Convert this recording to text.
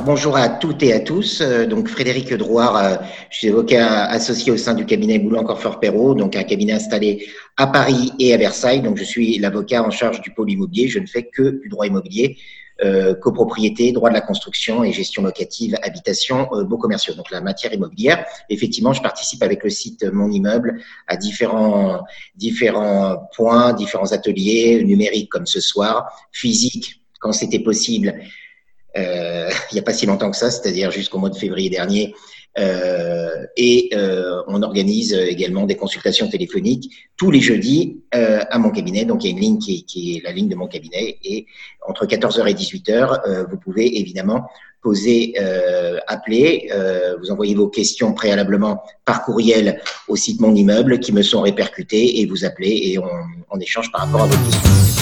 Bonjour à toutes et à tous. Euh, donc Frédéric Drouard, euh, je suis avocat associé au sein du cabinet Boulan-Corfort Perrault, donc un cabinet installé à Paris et à Versailles. Donc je suis l'avocat en charge du pôle immobilier. Je ne fais que du droit immobilier, euh, copropriété, droit de la construction et gestion locative, habitation, beaux commerciaux. Donc la matière immobilière. Effectivement, je participe avec le site Mon Immeuble à différents différents points, différents ateliers numériques comme ce soir, physiques quand c'était possible euh, il n'y a pas si longtemps que ça, c'est-à-dire jusqu'au mois de février dernier. Euh, et euh, on organise également des consultations téléphoniques tous les jeudis euh, à mon cabinet. Donc il y a une ligne qui est, qui est, la ligne de mon cabinet et entre 14h et 18h, euh, vous pouvez évidemment poser, euh, appeler, vous envoyez vos questions préalablement par courriel au site Mon Immeuble qui me sont répercutées et vous appelez et on, on échange par rapport à vos questions.